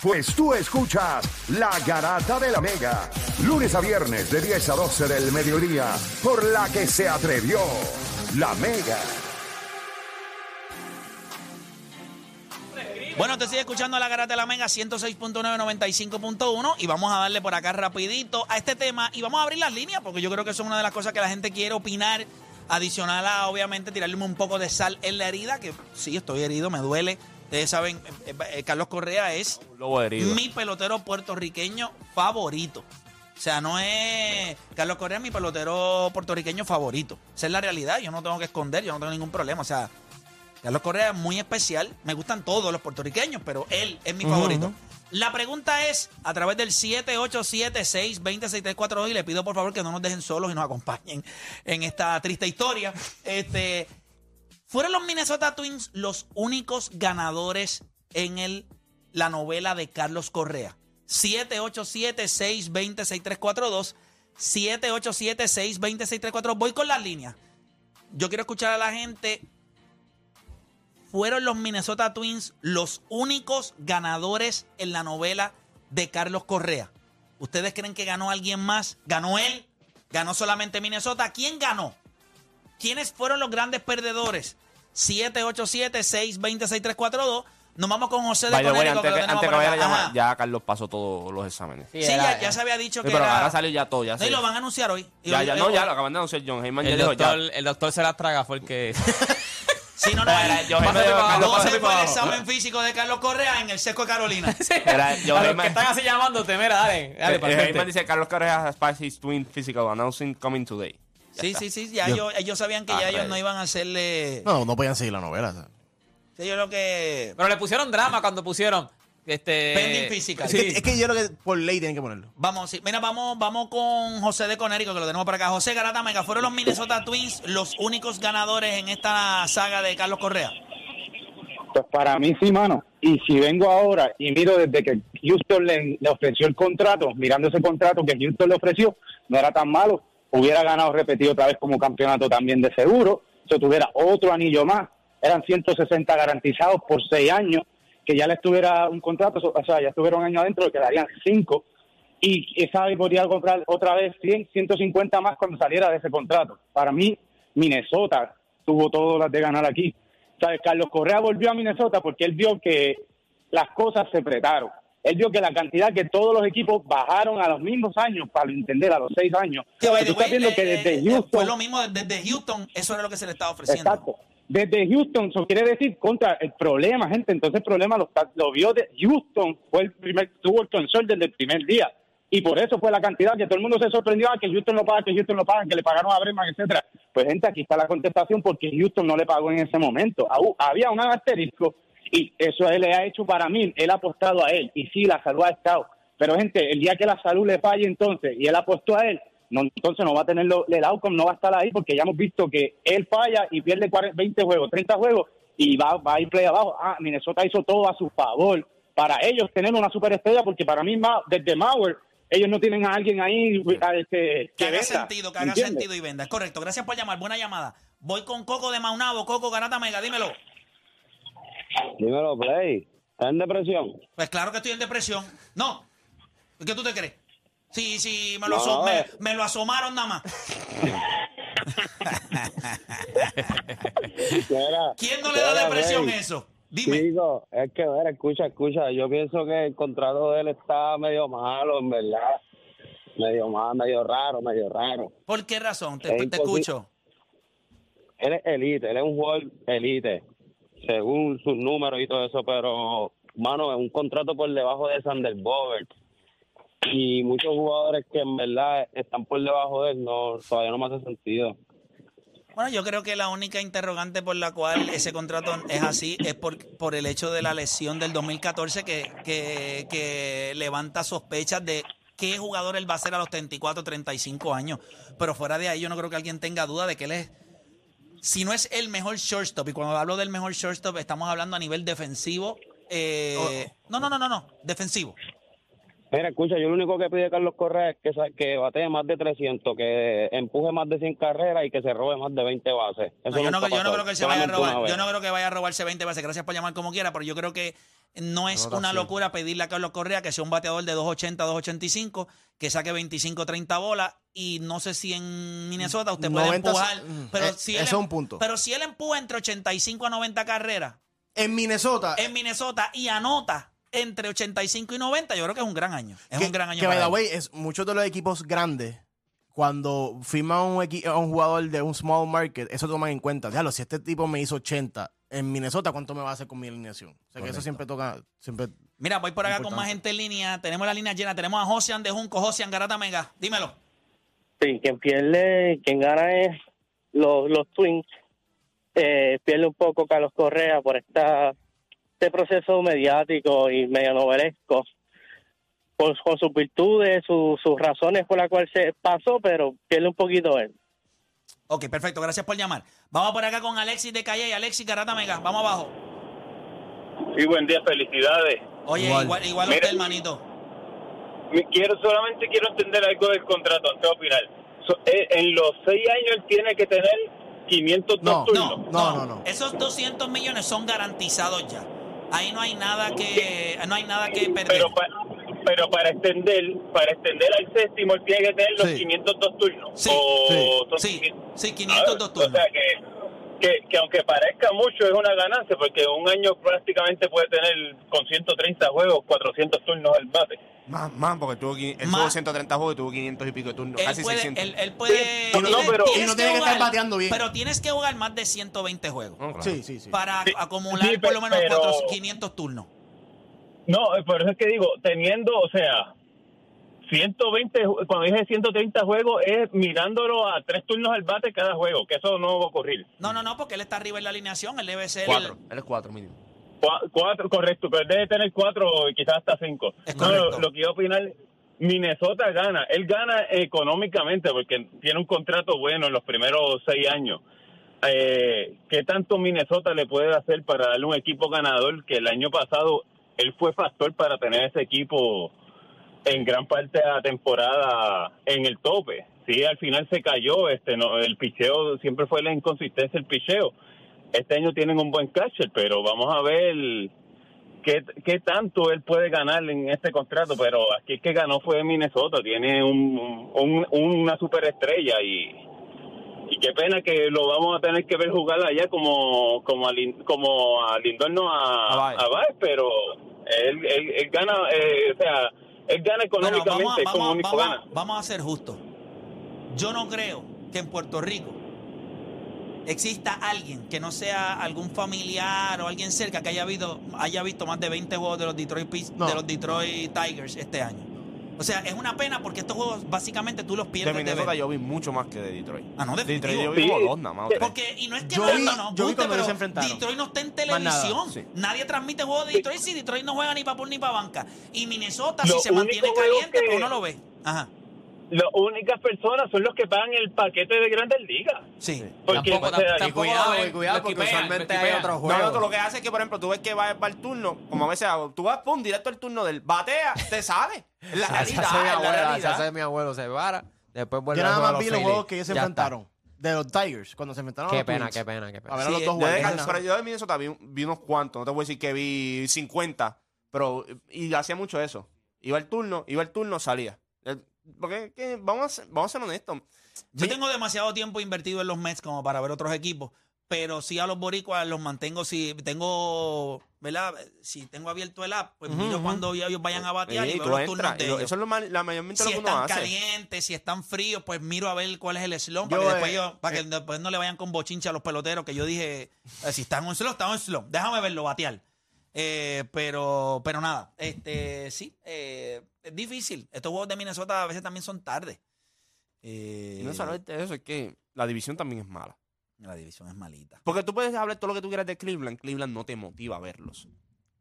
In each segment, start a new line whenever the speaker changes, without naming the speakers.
Pues tú escuchas La Garata de la Mega, lunes a viernes de 10 a 12 del mediodía, por la que se atrevió La Mega.
Bueno, te sigue escuchando la Garata de la Mega 106.995.1 y vamos a darle por acá rapidito a este tema y vamos a abrir las líneas porque yo creo que eso es una de las cosas que la gente quiere opinar, adicional a obviamente tirarle un poco de sal en la herida, que sí, estoy herido, me duele. Ustedes saben, eh, eh, Carlos Correa es
Lobo herido.
mi pelotero puertorriqueño favorito. O sea, no es. Carlos Correa es mi pelotero puertorriqueño favorito. Esa es la realidad. Yo no tengo que esconder, yo no tengo ningún problema. O sea, Carlos Correa es muy especial. Me gustan todos los puertorriqueños, pero él es mi favorito. La pregunta es, a través del 787-620-6342, y le pido por favor que no nos dejen solos y nos acompañen en esta triste historia. Este, ¿Fueron los Minnesota Twins los únicos ganadores en el, la novela de Carlos Correa? 787-620-6342. 787-620-6342. Voy con las líneas. Yo quiero escuchar a la gente. ¿Fueron los Minnesota Twins los únicos ganadores en la novela de Carlos Correa? ¿Ustedes creen que ganó alguien más? ¿Ganó él? ¿Ganó solamente Minnesota? ¿Quién ganó? ¿Quiénes fueron los grandes perdedores? 787-620-6342. Nos vamos con José de
way,
Conérico,
antes,
que
que, antes que vaya la llamada, ya Carlos pasó todos los exámenes. Sí,
Sí, ya, ya se había dicho que
pero
era...
ahora salió ya todo. Ya,
Sí,
sé.
lo van a anunciar hoy. Y
ya,
hoy-
ya,
hoy-
no, ya lo acaban de anunciar John Heyman. Ya
El
dijo,
doctor,
ya.
el doctor se las traga porque.
Sí, no, no.
Era,
y-
yo- Heyman-
fue fue el examen físico de Carlos Correa en el Seco de Carolina.
Era, John
a los
Heyman-
que están así llamándote, mira, dale. dale
eh,
para
Heyman
frente.
dice Carlos Correa has passed his twin physical announcing coming today. Ya
Sí,
está.
sí, sí. Ya ellos, ellos sabían que
Ah,
ya ellos
ready.
no iban a hacerle...
No, no podían seguir la novela. sea.
Sí, yo lo que...
Pero le pusieron drama cuando pusieron. Este,
Pending.
Sí.
Es, que, es que yo creo que por ley tienen que ponerlo.
Vamos, sí. Mira, vamos, vamos con José de Conérico, que lo tenemos por acá. José Garata Mega, ¿fueron los Minnesota Twins los únicos ganadores en esta saga de Carlos Correa?
Pues para mí sí, mano. Y si vengo ahora y miro desde que Houston le, le ofreció el contrato, mirando ese contrato que Houston le ofreció, no era tan malo. Hubiera ganado repetido otra vez como campeonato también de seguro. Si tuviera otro anillo más, eran 160 garantizados por seis años. Que ya le estuviera un contrato, o sea, ya estuviera un año adentro, le quedarían cinco. Y esa podría comprar otra vez 100, 150 más cuando saliera de ese contrato. Para mí, Minnesota tuvo todas las de ganar aquí. ¿Sabes? Carlos Correa volvió a Minnesota porque él vio que las cosas se apretaron. Él vio que la cantidad que todos los equipos bajaron a los mismos años, para entender, a los seis años. Tú estás viendo
eh,
que desde
eh,
Houston...
Fue lo mismo desde Houston, eso era lo que se le estaba ofreciendo.
Exacto. Desde Houston, eso quiere decir contra el problema, gente. Entonces el problema lo, vio de Houston, fue el primer, tuvo el consol desde el primer día. Y por eso fue la cantidad que todo el mundo se sorprendió, ah, que Houston lo paga, que Houston lo paga, que le pagaron a Breman, etcétera. Pues gente, aquí está la contestación porque Houston no le pagó en ese momento. Había un asterisco y eso él le ha hecho para mí, él ha apostado a él. Y sí, la salud ha estado. Pero gente, el día que la salud le falle entonces y él apostó a él, no, entonces no va a tener lo- el outcome, no va a estar ahí porque ya hemos visto que él falla y pierde 40, 20 juegos, 30 juegos y va, va a ir play abajo. Ah, Minnesota hizo todo a su favor para ellos tener una superestrella porque para mí desde Mauer ellos no tienen a alguien ahí a, este,
Que
que
haga
venda,
sentido, que haga
¿entiendes?
sentido y venda. Es correcto. Gracias por llamar. Buena llamada. Voy con Coco de Maunabo. Coco Garata Mega, dímelo.
Dímelo, Play. ¿Estás en depresión?
Pues claro que estoy en depresión. No. ¿Qué tú te crees? Sí, sí, me lo,
No,
aso-
no,
me,
eh.
me lo asomaron nada más. ¿Quién no le da depresión eso? Dime.
Es que, mira, escucha, escucha. Yo pienso que el contrato de él está medio malo, en verdad. Medio mal, medio raro, medio raro.
¿Por qué razón? Te,
Es
te escucho.
Él es elite, él es un jugador elite, según sus números y todo eso, pero, mano, es un contrato por debajo de Sander Bogert. Y muchos jugadores que en verdad están por debajo de él, no, todavía no me hace sentido.
Bueno, yo creo que la única interrogante por la cual ese contrato es así es por, por el hecho de la lesión del 2014 que, que, que levanta sospechas de qué jugador él va a ser a los 34, 35 años. Pero fuera de ahí yo no creo que alguien tenga duda de que él es, si no es el mejor shortstop, y cuando hablo del mejor shortstop estamos hablando a nivel defensivo. eh, no, no, no, no, no, defensivo.
Mira, escucha, yo lo único que pide Carlos Correa es que, que batee más de 300, que empuje más de 100 carreras y que se robe más de 20 bases. Eso
No, yo, no, yo creo que se vaya a robar. Yo no creo que vaya a robarse 20 bases. Gracias por llamar como quiera, pero yo creo que No es una locura pedirle a Carlos Correa que sea un bateador de 280, 285, que saque 25, 30 bolas. Y no sé si en Minnesota usted puede
90,
empujar.
mm,
Pero
eh,
si
eso es un punto.
Pero si él empuja entre 85 a 90 carreras
En Minnesota,
en Minnesota y anota entre 85 y 90, yo creo que es un gran año. Es
que,
un gran año.
que, by
para
the way, es muchos de los equipos grandes, cuando firman un, un jugador de un small market, eso toman en cuenta. Diablo, si este tipo me hizo 80 en Minnesota, ¿cuánto me va a hacer con mi alineación? O sea, que eso siempre toca, siempre...
Mira, voy por acá con más gente en línea. Tenemos la línea llena. Tenemos a Josian de Junco. Josian Garata Mega. Dímelo.
Sí, quien pierde, quien gana es los, los Twins. Eh, pierde un poco Carlos Correa por esta, este proceso mediático y medio novelesco. Con, con sus virtudes, su- sus razones por las cuales se pasó, pero pierde un poquito él.
Ok, perfecto. Gracias por llamar. Vamos por acá con Alexis de Calle y Alexis Garata Mega. Vamos abajo.
Sí, buen día, felicidades.
Oye,
Igual.
igual, igual,
Mira.
usted, hermanito.
Quiero solamente quiero entender algo del contrato antes de opinar. So- eh, en los seis años él tiene que tener 500
No,
turnos.
No,
No, no, no.
Esos 200 millones son garantizados ya. Ahí no hay nada que, no hay nada que perder.
Pero, pa- pero para extender para extender al séptimo él tiene que tener los
Sí.
502 turnos.
Sí,
O son
sí,
500.
sí, 502
Ah,
turnos.
O sea que, que, que aunque parezca mucho es una ganancia porque un año prácticamente puede tener con 130 juegos 400 turnos al bate.
Más, más, porque tuvo, él
Más.
tuvo 130 juegos y tuvo 500 y pico de turnos.
él
casi
puede,
600.
él, él puede.
Sí, no,
tienes-
pero-
tienes
y no tiene que estar bateando bien.
Pero tienes que jugar más de 120 juegos
No, claro.
Sí, sí, sí.
para
Sí,
acumular
sí,
por lo menos
pero-
400, 500 turnos.
No, eh, por eso es que digo, teniendo, o sea, 120, ju- cuando dije 130 juegos, es mirándolo a tres turnos al bate cada juego, que eso no va a ocurrir.
No, no, no, porque él está arriba en la alineación. Él debe ser.
Cuatro. Él es cuatro mínimo.
Cua- Cuatro, correcto, pero él debe tener cuatro y quizás hasta cinco.
Es
No,
correcto.
lo, lo que iba a opinar, Minnesota gana. Él gana económicamente porque tiene un contrato bueno en los primeros seis años. Eh, ¿Qué tanto Minnesota le puede hacer para darle un equipo ganador que el año pasado él fue factor para tener ese equipo en gran parte de la temporada en el tope? Sí, al final se cayó, este no, el picheo siempre fue la inconsistencia el picheo. Este año tienen un buen catcher, pero vamos a ver qué, qué tanto él puede ganar en este contrato. Pero aquí el que ganó fue Minnesota, tiene un, un- una superestrella y, y qué pena que lo vamos a tener que ver jugar allá como como a, Lin- como a Lindor, no a,
A Baez.
a Baez, pero él, él, él gana, eh, o sea, él gana
Bueno,
económicamente,
vamos,
como
vamos, vamos,
gana.
vamos a ser justos. Yo no creo que en Puerto Rico exista alguien que no sea algún familiar o alguien cerca que haya visto, haya visto más de 20 juegos de los Detroit,
No.
de los Detroit Tigers este año. O sea, es una pena porque estos juegos básicamente tú los
De
pierdes de,
Minnesota
ver.
yo vi mucho más que de Detroit.
Ah, no,
De Detroit yo vi
Sí.
como dos nada más.
Porque, y no es que
Yo
no,
vi-
no nos
yo vi
guste,
ellos
pero
se enfrentaron.
Detroit no está en televisión.
Sí.
Nadie transmite juegos de Detroit si Detroit no juega ni para por ni para banca. Y Minnesota,
Lo
si se mantiene caliente, pues uno lo ve. Ajá.
Las únicas personas son los que pagan el paquete de Grandes Ligas.
Sí.
Porque,
Tampoco-
o sea,
tampoco
cuidado, cuidado,
lo
porque
quipean,
usualmente hay otros
No,
juegos.
no, tú lo que haces es que, por ejemplo, tú ves que va, va el turno, como a veces hago, tú vas, pum, directo al turno del batea, te sale. La realidad,
hace mi
la realidad.
mi abuelo, se para, después vuelve
Yo nada más
a
vi los
Phillies.
juegos que ellos se
Ya está.
enfrentaron. De los Tigers, cuando se enfrentaron a
Qué
los
pena,
Twins.
qué pena, qué pena.
A ver a los
Sí,
dos
yo
Yo de, pero yo de Minnesota vi, vi unos cuantos, no te voy a decir que vi 50, pero y hacía mucho eso. Iba el turno, iba el turno, salía. Eh, Porque que, vamos, a ser, vamos a ser honestos.
Yo
Mi-
tengo demasiado tiempo invertido en los Mets como para ver otros equipos, pero sí a los boricuas los mantengo, si tengo, ¿verdad? Si tengo abierto el app, pues miro cuando ellos vayan a batear
Sí,
y veo los
entras,
turnos de ellos.
Eso es lo mal- la mayormente
si
lo que uno
están
hace.
calientes, si están fríos, pues miro a ver cuál es el slump para que, después,
eh,
yo- para que después no le vayan con bochincha a los peloteros, que yo dije, eh, si están en un slump, están en un slump, déjame verlo batear. Eh, pero, pero nada, este sí, eh, es difícil. Estos juegos de Minnesota a veces también son tarde. Eh,
Y no solamente eso, es que la división también es mala.
La división es malita.
Porque tú puedes hablar todo lo que tú quieras de Cleveland. Cleveland no te motiva a verlos.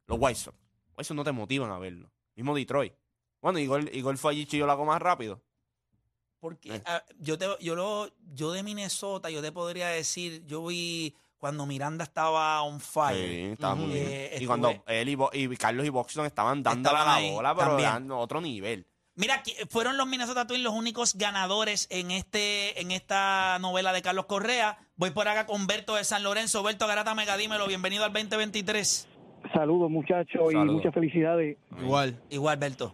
Los White Sox. White Sox no te motivan a verlos. Mismo Detroit. Bueno, Igor, Igor fue allí y yo lo hago más rápido.
Porque
Eh.
ah, yo te, yo lo, yo de Minnesota, yo te podría decir, yo vi cuando Miranda estaba on fire.
Sí, estaba muy bien.
Eh,
y
estuve-
cuando él y, Bo- y Carlos y Boxton estaban dándole
Estaban
a la
ahí
bola, pero
también.
dando otro nivel.
Mira, fueron los Minnesota Twins los únicos ganadores en este en esta novela de Carlos Correa. Voy por acá con Berto de San Lorenzo. Berto Garata Mega, dímelo. Bienvenido al 2023.
Saludos, muchachos, y muchas felicidades.
Igual.
Igual, Berto.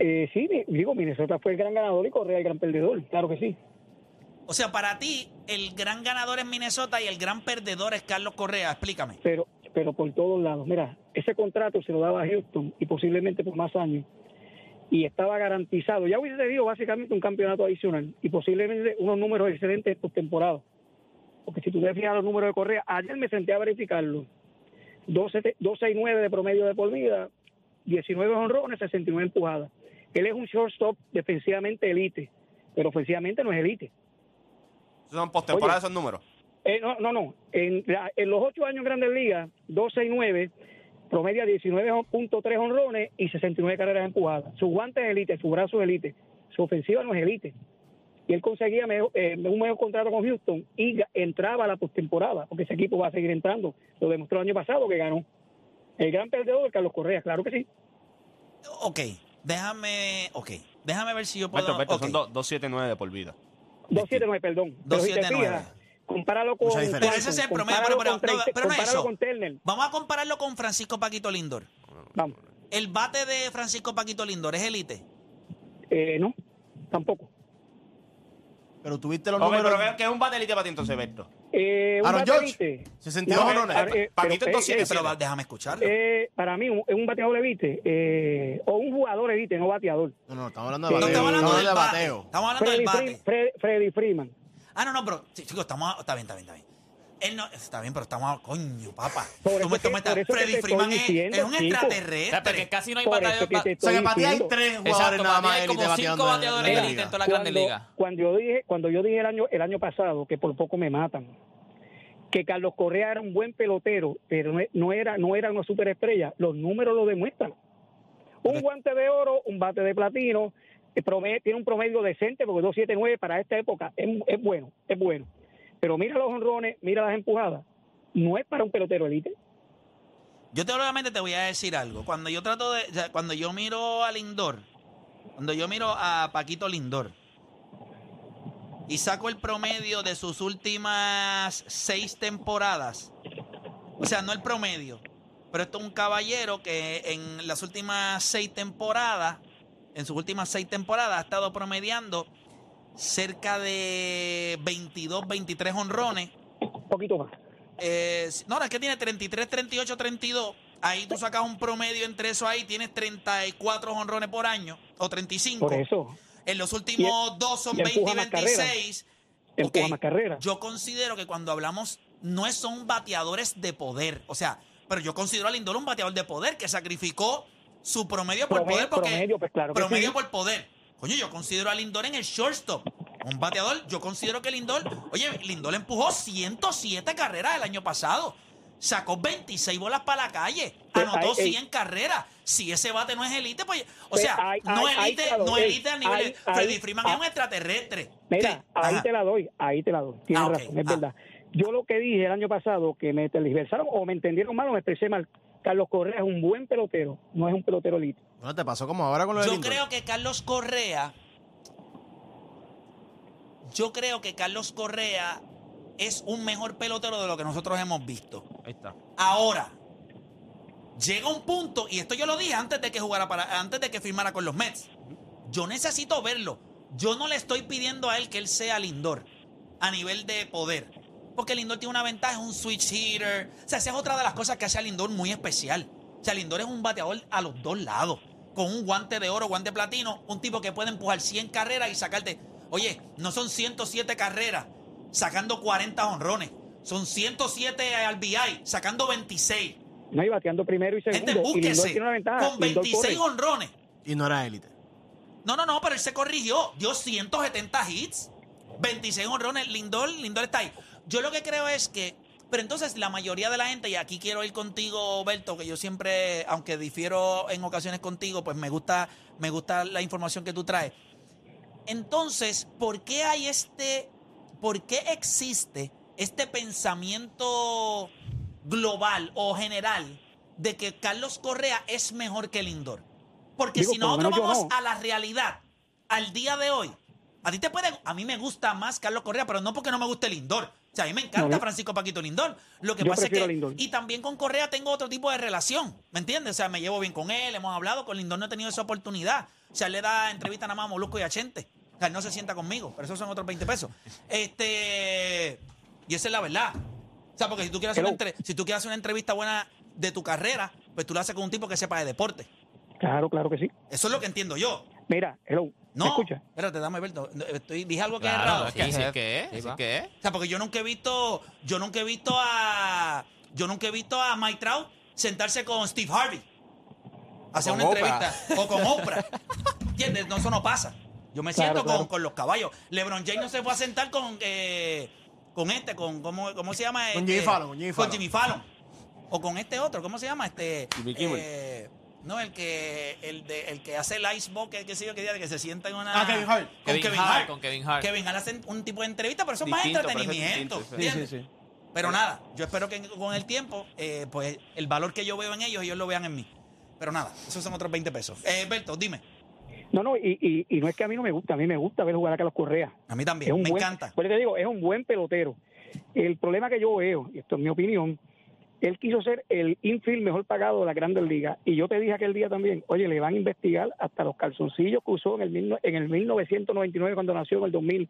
Eh, sí, digo, Minnesota fue el gran ganador y Correa el gran perdedor, claro que sí.
O sea, para ti, el gran ganador es Minnesota y el gran perdedor es Carlos Correa. Explícame.
Pero, pero por todos lados. Mira, ese contrato se lo daba a Houston y posiblemente por más años. Y estaba garantizado. Ya hubiese tenido básicamente un campeonato adicional y posiblemente unos números excelentes por temporada. Porque si tú te fijas los números de Correa, ayer me senté a verificarlo. 12 269 de promedio de por vida, 19 honrones, 69 empujadas. Él es un shortstop defensivamente elite, pero ofensivamente no es elite.
Son postemporada
Oye.
esos números.
Eh, no, no, no. En, la- en los ocho años en Grandes Ligas, 12 y 9, promedia 19.3 honrones y 69 carreras empujadas. Su guante es elite, su brazo es elite, su ofensiva no es elite. Y él conseguía mejor- eh, un mejor contrato con Houston y entraba a la postemporada, porque ese equipo va a seguir entrando. Lo demostró el año pasado que ganó. El gran perdedor, Carlos Correa, claro que sí.
Ok, déjame. Ok, déjame ver si yo puedo.
Beto, Beto,
ok.
son dos- 279 de por vida.
279, perdón. Pero si te
279.
Compáralo con.
Mucha diferencia.
Pero ese es el promedio, pero- pero- no,
Trey-
pero no eso.
con.
Vamos a compararlo con Francisco Paquito Lindor.
Vamos.
El bate de Francisco Paquito Lindor es élite.
Eh, no, tampoco.
Pero tuviste los
Ok,
números.
pero ¿qué- ¿qué es un batelite para ti entonces, Beto?
Eh,
Aaron
bate
George,
elite.
62
No,
honrones.
eh, eh,
Paquito
pero,
es
eh,
277.
eh,
Pero déjame escucharlo.
eh, para mí, un- es un bateador elite eh, o un jugador elite, no bateador.
No, no, estamos hablando de
No,
bateo.
estamos hablando del
de
bate.
bateo.
Estamos hablando del
Freddy, Fre-
bate.
Fre- Freddy Freeman.
Ah, no, no, pero. sí, chicos, estamos. Está bien, está bien, está bien. Él no, está bien, pero estamos. Coño, papá.
Por eso que- por eso
Freddy Freeman es,
diciendo,
es un
chico.
O sea,
extraterrestre.
porque casi no hay
te
O sea, que para ti hay tres
Exacto,
jugadores nada
para ti
más
hay como cinco
bateando en
bateadores
la
élite
liga.
la
cuando, yo dije cuando yo dije el año el año pasado que por poco me matan que Carlos Correa era un buen pelotero pero no, no era no era una superestrella los números lo demuestran un guante de oro un bate de platino tiene un promedio decente porque 279 para esta época es, es bueno es bueno pero mira los honrones mira las empujadas no es para un pelotero elite
Yo te obviamente te voy a decir algo. Cuando yo trato de. cuando yo miro a Lindor, cuando yo miro a Paquito Lindor y saco el promedio de sus últimas seis temporadas, o sea, no el promedio, pero esto es un caballero que en las últimas seis temporadas, en sus últimas seis temporadas, ha estado promediando cerca de 22, 23 honrones.
un poquito más
Eh, no, no, es que tiene 33, 38, 32. Ahí tú sacas un promedio entre eso ahí, tienes 34 honrones por año o 35.
por eso
En los últimos dos son
y
20 y
empuja más carreras.
26.
empuja
Ok,
más carreras
Yo considero que cuando hablamos, no son bateadores de poder. O sea, pero yo considero a Lindor un bateador de poder que sacrificó su promedio por
Promedio-
poder. Porque,
promedio, pues claro que
promedio
sí.
por poder. Coño, yo considero a Lindor en el shortstop. Un bateador, yo considero que Lindor, oye, Lindor empujó 107 carreras el año pasado. Sacó 26 bolas para la calle.
Pues
Anotó
ahí-
100 carreras. Si ese bate no es elite, pues. O
Pues
sea, no elite, no elite a nivel. Freddy Freeman
ah.
es un extraterrestre.
Mira, ahí te la doy, ahí te la doy. Tienes
Ah,
razón, es
ah.
verdad. Yo lo que dije el año pasado, que me tergiversaron o me entendieron mal o me expresé mal. Carlos Correa es un buen pelotero, no es un pelotero elite.
Bueno, te pasó como ahora con lo de
Yo
Lindor.
creo que Carlos Correa. Yo creo que Carlos Correa es un mejor pelotero de lo que nosotros hemos visto.
Ahí está.
Ahora, llega un punto, y esto yo lo dije antes de que jugara para, antes de que firmara con los Mets. Yo necesito verlo. Yo no le estoy pidiendo a él que él sea Lindor a nivel de poder. Porque Lindor tiene una ventaja, es un switch hitter. O sea, esa es otra de las cosas que hace a Lindor muy especial. O sea, Lindor es un bateador a los dos lados. Con un guante de oro, guante platino, un tipo que puede empujar 100 carreras y sacarte. Oye, no son 107 carreras sacando 40 honrones. Son 107 al BI sacando 26.
No, y bateando primero y segundo.
Gente,
y
búsquese.
tiene una ventaja.
Con
Lindor
26
corre.
honrones.
Y no era élite.
No, no, no, pero él se corrigió. Dio 170 hits, 26 honrones. Lindor, Lindor está ahí. Yo lo que creo es que. Pero entonces la mayoría de la gente, y aquí quiero ir contigo, Berto, que yo siempre, aunque difiero en ocasiones contigo, pues me gusta, me gusta la información que tú traes. Entonces, ¿por qué hay este, por qué existe este pensamiento global o general de que Carlos Correa es mejor que Lindor? Porque
Digo,
si nosotros vamos
no.
a la realidad, al día de hoy, a ti te puede, a mí me gusta más Carlos Correa, pero no porque no me guste Lindor. O sea, a mí me encanta
No.
Francisco Paquito Lindor. Lo que pasa es que. Y también con Correa tengo otro tipo de relación. ¿Me entiendes? O sea, me llevo bien con él, hemos hablado. Con Lindor no he tenido esa oportunidad. O sea, él le da entrevista nada más a Molusco y a Chente. O sea, él no se sienta conmigo, pero esos son otros 20 pesos. Este. Y esa es la verdad. O sea, porque si tú quieres hacer una, entre- si tú quieres hacer una entrevista buena de tu carrera, pues tú la haces con un tipo que sepa de deporte.
Claro, claro que sí.
Eso es lo que entiendo yo.
Mira, hello, ¿me
No,
escucha?
espérate, dame Alberto. Estoy, dije algo que es errado.
es que así es
jefe.
que es.
Sí,
es que es.
O sea, porque yo nunca he visto, yo nunca he visto a, yo nunca he visto a Mike Trout sentarse con Steve Harvey, hacer
con
una
Oprah.
entrevista o con Oprah. ¿Entiendes? No, eso no pasa. Yo me
Claro,
siento con,
claro.
con los caballos. LeBron James no se fue a sentar con, eh, con este, con cómo, cómo se llama,
Con
Este,
Jimmy Fallon, con Jimmy
con
Fallon.
O con este otro, ¿cómo se llama? Este,
Jimmy Kimmel.
eh, no, el que, el de, el que hace el ice bucket, que sé yo qué día, que se sienta en una.
Ah, Kevin Hart.
Con
Kevin
Kevin,
Hart,
Hart.
con Kevin Hart.
Kevin Hart hace un tipo de entrevista, pero eso es más
es
entretenimiento.
distinto,
Sí, sí, sí.
Pero nada, yo espero que con el tiempo, eh, pues el valor que yo veo en ellos, ellos lo vean en mí. Pero nada, esos son otros 20 pesos. Eh, Berto, dime.
No, no, y, y, y no es que a mí no me gusta, a mí me gusta ver jugar a Carlos Correa.
A mí
Es
también,
un
me
buen,
encanta.
Pues te digo, es un buen pelotero. El problema que yo veo, y esto es mi opinión, él quiso ser el infield mejor pagado de la Grandes Ligas. Y yo te dije aquel día también, oye, le van a investigar hasta los calzoncillos que usó en el, mil- en el 1999 cuando nació en el 2000.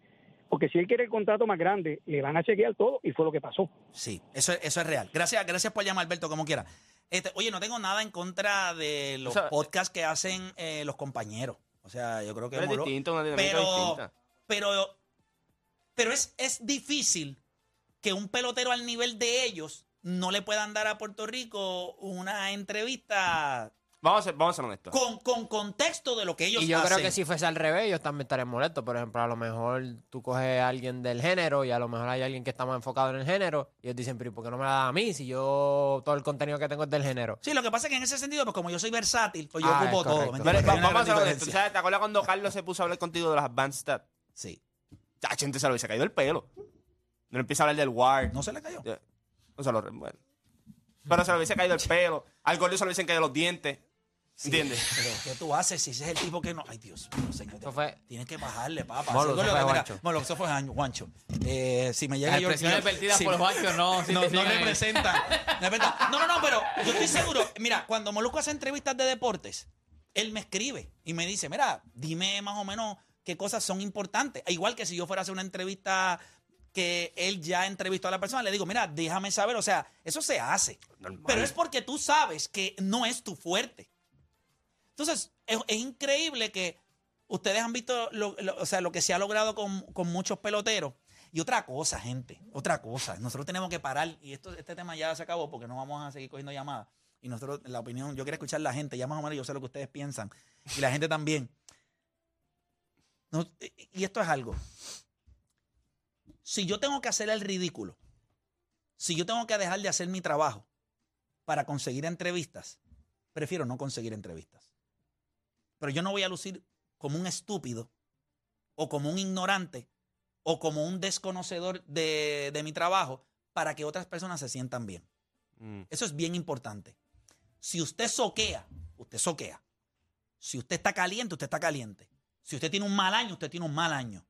Porque si él quiere el contrato más grande, le van a chequear todo y fue lo que pasó.
Sí, eso, es- eso es real. Gracias, gracias por llamar, Alberto, como quiera. Este, oye, no tengo nada en contra de los
O sea,
podcasts que hacen eh, los compañeros. O sea, yo creo que
Es
Moro-
distinto, una
pero,
distinta.
pero, pero es, es difícil que un pelotero al nivel de ellos no le puedan dar a Puerto Rico una entrevista
Vamos a ser, vamos a ser honestos.
con, con contexto de lo que ellos
Y yo
hacen.
creo que si fuese al revés, ellos también estarían molestos. Por ejemplo, a lo mejor tú coges a alguien del género y a lo mejor hay alguien que está más enfocado en el género y ellos dicen, pero ¿y por qué no me la da a mí si yo todo el contenido que tengo es del género?
Sí, lo que pasa es que en ese sentido, pues como yo soy versátil, pues yo
Ah,
ocupo todo.
correcto.
¿me
Pero,
una
vamos a. ¿Sabes? ¿Te acuerdas cuando Carlos se puso a hablar contigo de las advanced stats?
Sí.
Ya, gente se lo hubiese caído el pelo. No empieza a hablar del WAR.
¿No se le cayó?
Ya. No se lo. Bueno. Pero se le hubiese caído el pelo. Al gordo se le hubiesen caído los dientes. ¿Entiendes?
Pero ¿qué tú haces si ese es el tipo que no... Ay, Dios mío, señor.
Eso fue-
Tienes que bajarle, papá.
Molo,
Sí,
eso fue
mira,
Juancho.
Molo, eso fue Juan- Juancho. Eh, si me llega
Las
yo...
expresiones vertidas por Juancho no
no, no representan. No, no, no, pero yo estoy seguro. Mira, cuando Molusco hace entrevistas de deportes, él me escribe y me dice, mira, dime más o menos qué cosas son importantes. E Igual que si yo fuera a hacer una entrevista que él ya entrevistó a la persona, le digo, mira, déjame saber. O sea, eso se hace. Pero es porque tú sabes que no es tu fuerte. Entonces, es, es increíble que ustedes han visto lo, lo- o sea, lo que se ha logrado con, con muchos peloteros. Y otra cosa, gente, otra cosa. Nosotros tenemos que parar, y esto, este tema ya se acabó porque no vamos a seguir cogiendo llamadas. Y nosotros, la opinión, yo quiero escuchar a la gente, ya más o menos yo sé lo que ustedes piensan. Y la gente también. No, y esto es algo. Si yo tengo que hacer el ridículo, si yo tengo que dejar de hacer mi trabajo para conseguir entrevistas, prefiero no conseguir entrevistas. Pero yo no voy a lucir como un estúpido o como un ignorante o como un desconocedor de, de mi trabajo para que otras personas se sientan bien.
Mm.
Eso es bien importante. Si usted soquea, usted soquea. Si usted está caliente, usted está caliente. Si usted tiene un mal año, usted tiene un mal año.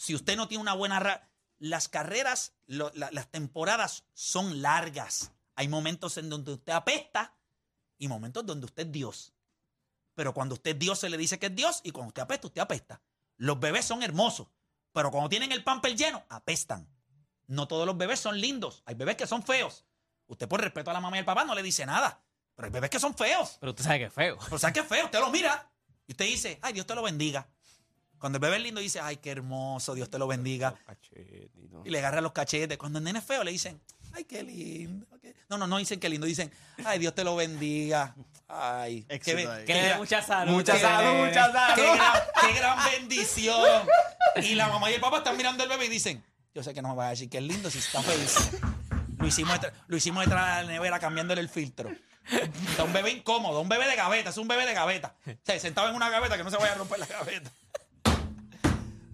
Si usted no tiene una buena... Las carreras, lo- la- las temporadas son largas. Hay momentos en donde usted apesta y momentos donde usted es Dios. Pero cuando usted es Dios se le dice que es Dios y cuando usted apesta, usted apesta. Los bebés son hermosos, pero cuando tienen el pamper lleno, apestan. No todos los bebés son lindos. Hay bebés que son feos. Usted por respeto a la mamá y al papá no le dice nada. Pero hay bebés que son feos.
Pero usted sabe que es feo.
Pero ¿sabes qué feo? Usted lo mira y usted dice, ay, Dios te lo bendiga. Cuando el bebé es lindo dice, ay, qué hermoso, Dios te lo bendiga.
Y
le agarra los cachetes. Cuando el nene es feo le dicen, ay, qué lindo. qué-". No, no, no dicen qué lindo, dicen, ay, Dios te lo bendiga. Ay, qué,
Éxito
be-
ahí.
qué
Que le mucha salud.
Mucha
que
salud, mucha salud.
qué gran, qué gran bendición. Y la mamá y el papá están mirando al bebé y dicen, yo sé que no me vas a decir que es lindo si está feliz. Lo hicimos, detrás- lo hicimos detrás de la nevera cambiándole el filtro. Está un bebé incómodo, un bebé de gaveta, es un bebé de gaveta. O sea, sentado en una gaveta que no se vaya a romper la gaveta.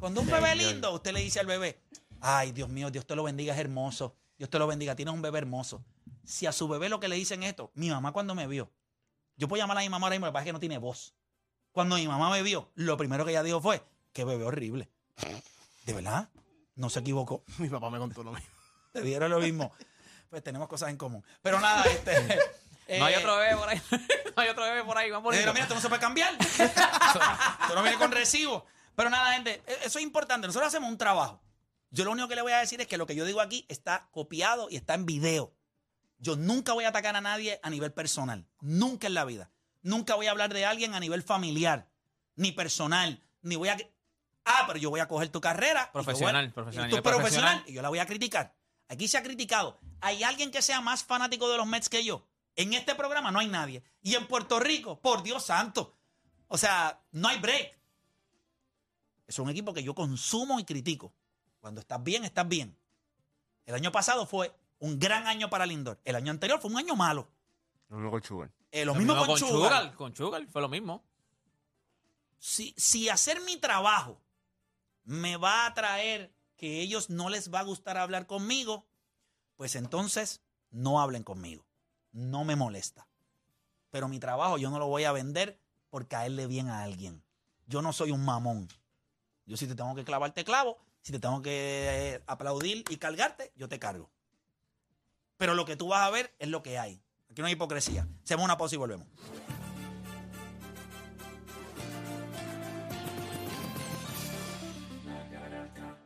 Cuando un bebé lindo, usted le dice al bebé, ay, Dios mío, Dios te lo bendiga, es hermoso. Dios te lo bendiga, tienes un bebé hermoso. Si a su bebé lo que le dicen esto, mi mamá cuando me vio, yo puedo llamar a mi mamá ahora mismo, lo que pasa es que no tiene voz. Cuando mi mamá me vio, lo primero que ella dijo fue, qué bebé horrible. ¿De verdad? No se equivocó.
Mi papá me contó lo mismo.
Te dieron lo mismo. Pues tenemos cosas en común. Pero nada, este.
No hay
eh,
otro bebé por ahí. no hay otro bebé por ahí. Vamos
Pero mira, esto no se puede cambiar. Esto no viene con recibo. Pero nada, gente, e- eso es importante. Nosotros hacemos un trabajo. Yo lo único que le voy a decir es que lo que yo digo aquí está copiado y está en video. Yo nunca voy a atacar a nadie a nivel personal. Nunca en la vida. Nunca voy a hablar de alguien a nivel familiar, ni personal, ni voy a... Ah, pero yo voy a coger tu carrera. y voy
Profesional, profesional,
y tú profesional,
profesional.
y yo la voy a criticar. Aquí se ha criticado. ¿Hay alguien que sea más fanático de los Mets que yo? En este programa no hay nadie. Y en Puerto Rico, por Dios santo. O sea, no hay break. Es un equipo que yo consumo y critico. Cuando estás bien, estás bien. El año pasado fue un gran año para Lindor. El año anterior fue un año malo.
Lo mismo con Sugar.
Eh, lo, mismo, con, Sugar.
Con Sugar fue lo mismo.
Si, si hacer mi trabajo me va a traer que ellos no les va a gustar hablar conmigo, pues entonces no hablen conmigo. No me molesta. Pero mi trabajo yo no lo voy a vender por caerle bien a alguien. Yo no soy un mamón. Yo si te tengo que clavar, te clavo. Si te tengo que eh, aplaudir y cargarte, yo te cargo. Pero lo que tú vas a ver es lo que hay. Aquí no hay hipocresía. Hacemos una pausa y volvemos.